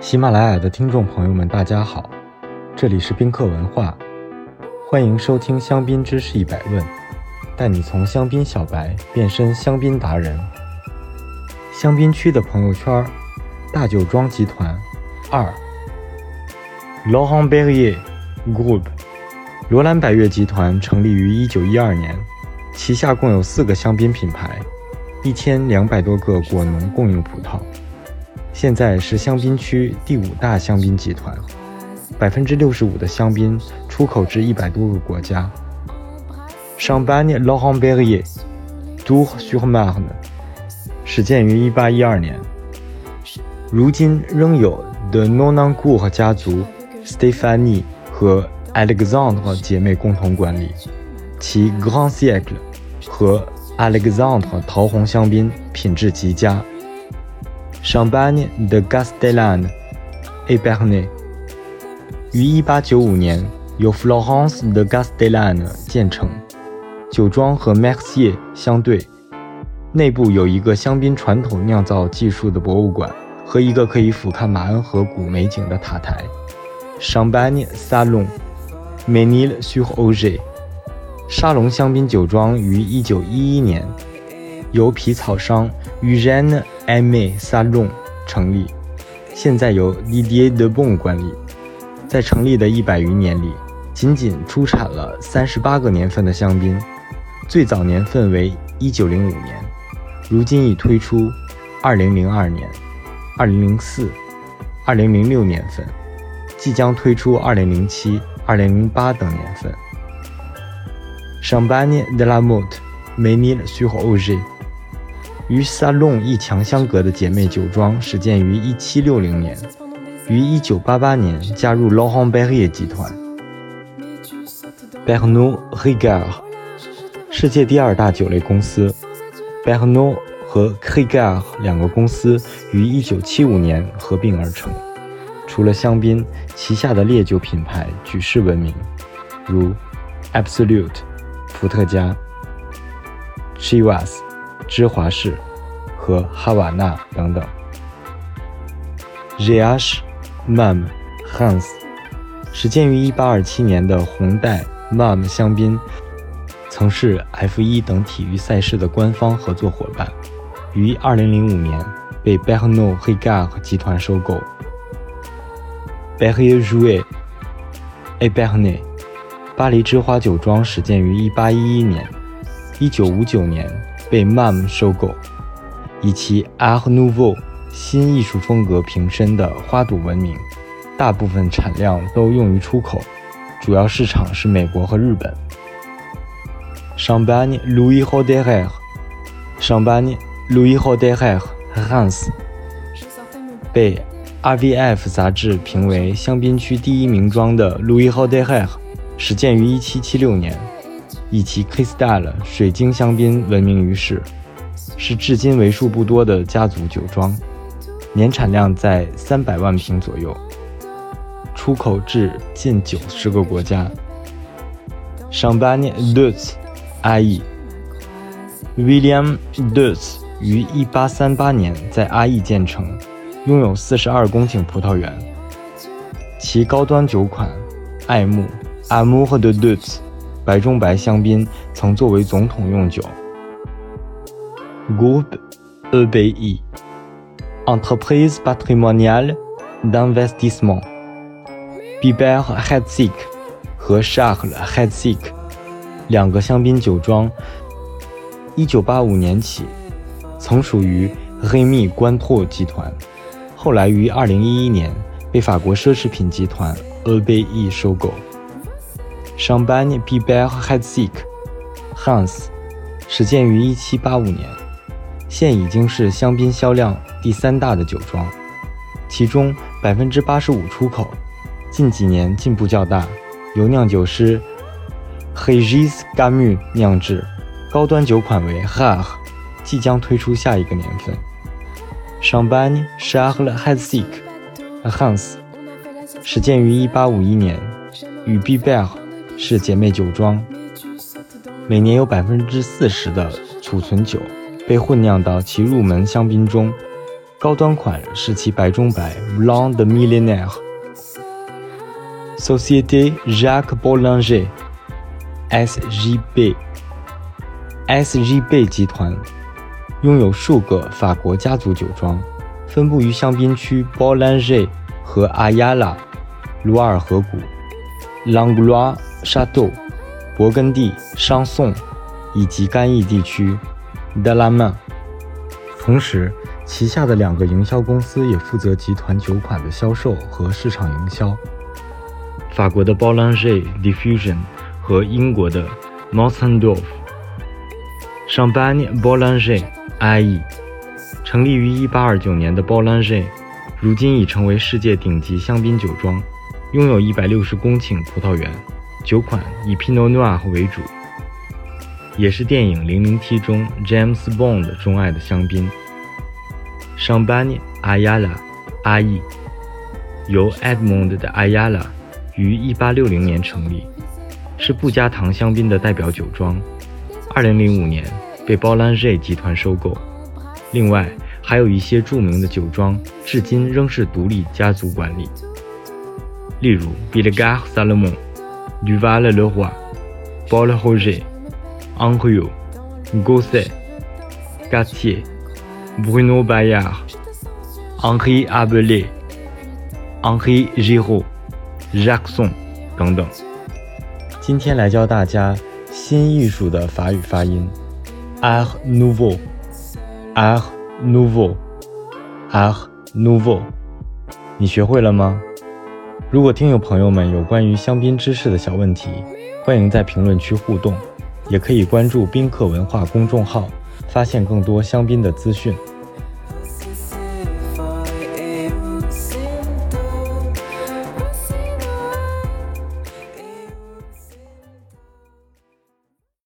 喜马拉雅的听众朋友们，大家好，这里是宾客文化，欢迎收听香槟知识一百问，带你从香槟小白变身香槟达人。香槟区的朋友圈，大酒庄集团二，Laurent Perrier Group，罗兰百悦集团成立于一九一二年，旗下共有四个香槟品牌，一千两百多个果农供应葡萄。现在是香槟区第五大香槟集团，百分之六十五的香槟出口至一百多个国家。Champagne Laurent Perrier Tour-sur-Marne 始建于一八一二年，如今仍有 The n o n a n c o u r 家族、Stephanie 和 Alexandre 姐妹共同管理，其 Grand Siècle 和 Alexandre 桃红香槟品质极佳。Champagne de Castellane et Bernay 于1895年由 Florence de Castellane 建成，酒庄和 Mercier 相对，内部有一个香槟传统酿造技术的博物馆和一个可以俯瞰马恩河谷美景的塔台。Champagne Salon Ménil-sur-Oger 沙龙香槟酒庄于1911年由皮草商 Eugène M.A. Salon 成立，现在由 Didier de Bon 管理。在成立的一百余年里，仅仅出产了三十八个年份的香槟，最早年份为一九零五年，如今已推出二零零二年、二零零四、二零零六年份，即将推出二零零七、二零零八等年份。Champagne de la Motte Ménil-sur-Oger 与 Salon 一墙相隔的姐妹酒庄始建于1760年，于1988年加入 Laurent Perrier 集团。Pernod Ricard 世界第二大酒类公司，Pernod 和 k r i g a r 两个公司于1975年合并而成。除了香槟，旗下的烈酒品牌举世闻名，如 Absolute 伏特加、Chivas。芝华士和哈瓦那等等。Riach Mum Hans 始建于1827年的红带 Mum 香槟，曾是 F1 等体育赛事的官方合作伙伴，于2005年被 Pernod Ricard 集团收购。Perrier Jouet et Bernay 巴黎之花酒庄始建于1811年，1959年。被 MAM 收购，以其 Art Nouveau 新艺术风格瓶身的花朵闻名，大部分产量都用于出口，主要市场是美国和日本。Champagne Louis Roederer，Champagne Louis Roederer Hans 被 RVF 杂志评为香槟区第一名庄的 Louis Roederer，始建于1776年。以其 Cristal 水晶香槟闻名于世，是至今为数不多的家族酒庄，年产量在三百万瓶左右，出口至近九十个国家。Champagne Dutz a i William Dutz 于1838年在阿义建成，拥有四十二公顷葡萄园，其高端酒款爱慕 Amour de Dutz。白中白香槟曾作为总统用酒。Groupe EBI Entreprise Patrimoniale d'Investissement Biber Herzig 和 Charles Herzig 两个香槟酒庄，1985年起曾属于黑蜜关拓集团，后来于2011年被法国奢侈品集团 EBI 收购。Champagne Biber Herzig Hans 始建于1785年，现已经是香槟销量第三大的酒庄，其中百分之八十五出口。近几年进步较大，由酿酒师 Regis Gamu 酿制，高端酒款为 Rare，即将推出下一个年份。Champagne Charles Herzig Hans 始建于1851年，与 Biber 是姐妹酒庄，每年有百分之四十的储存酒被混酿到其入门香槟中。高端款是其白中白 Blanc de Millionaire。Société Jacques Bollinger（SJB）。SJB 集团拥有数个法国家族酒庄，分布于香槟区 Bollinger 和阿亚拉、卢瓦尔河谷、朗格罗沙豆、勃艮第、商颂以及干邑地区德拉曼。同时，旗下的两个营销公司也负责集团酒款的销售和市场营销。法国的 Bollinger Diffusion 和英国的 m o s s e n d o r f Champagne Bollinger I.E. 成立于1829年的 Bollinger，如今已成为世界顶级香槟酒庄，拥有一百六十公顷葡萄园，酒款以 Pinot Noir 为主，也是电影《零零七》中 James Bond 钟爱的香槟。Champagne Ayala I.E. 由 Edmond 的 Ayala 于1860年成立，是不加糖香槟的代表酒庄。2005年被 Bollinger 集团收购。另外，还有一些著名的酒庄至今仍是独立家族管理，例如 b i l l e g a r Salomon、Duval-le-Roi、Paul Roger、Henriot、Gosset、Gattier、Bruno Bayard、Henri Abelé、Henri Giraud、Jackson 等等。今天来教大家。新艺术的法语发音，Art Nouveau，Art Nouveau，Art Nouveau，你学会了吗？ 如果听友朋友们有关于香槟知识的小问题，欢迎在评论区互动，也可以关注宾客文化公众号，发现更多香槟的资讯。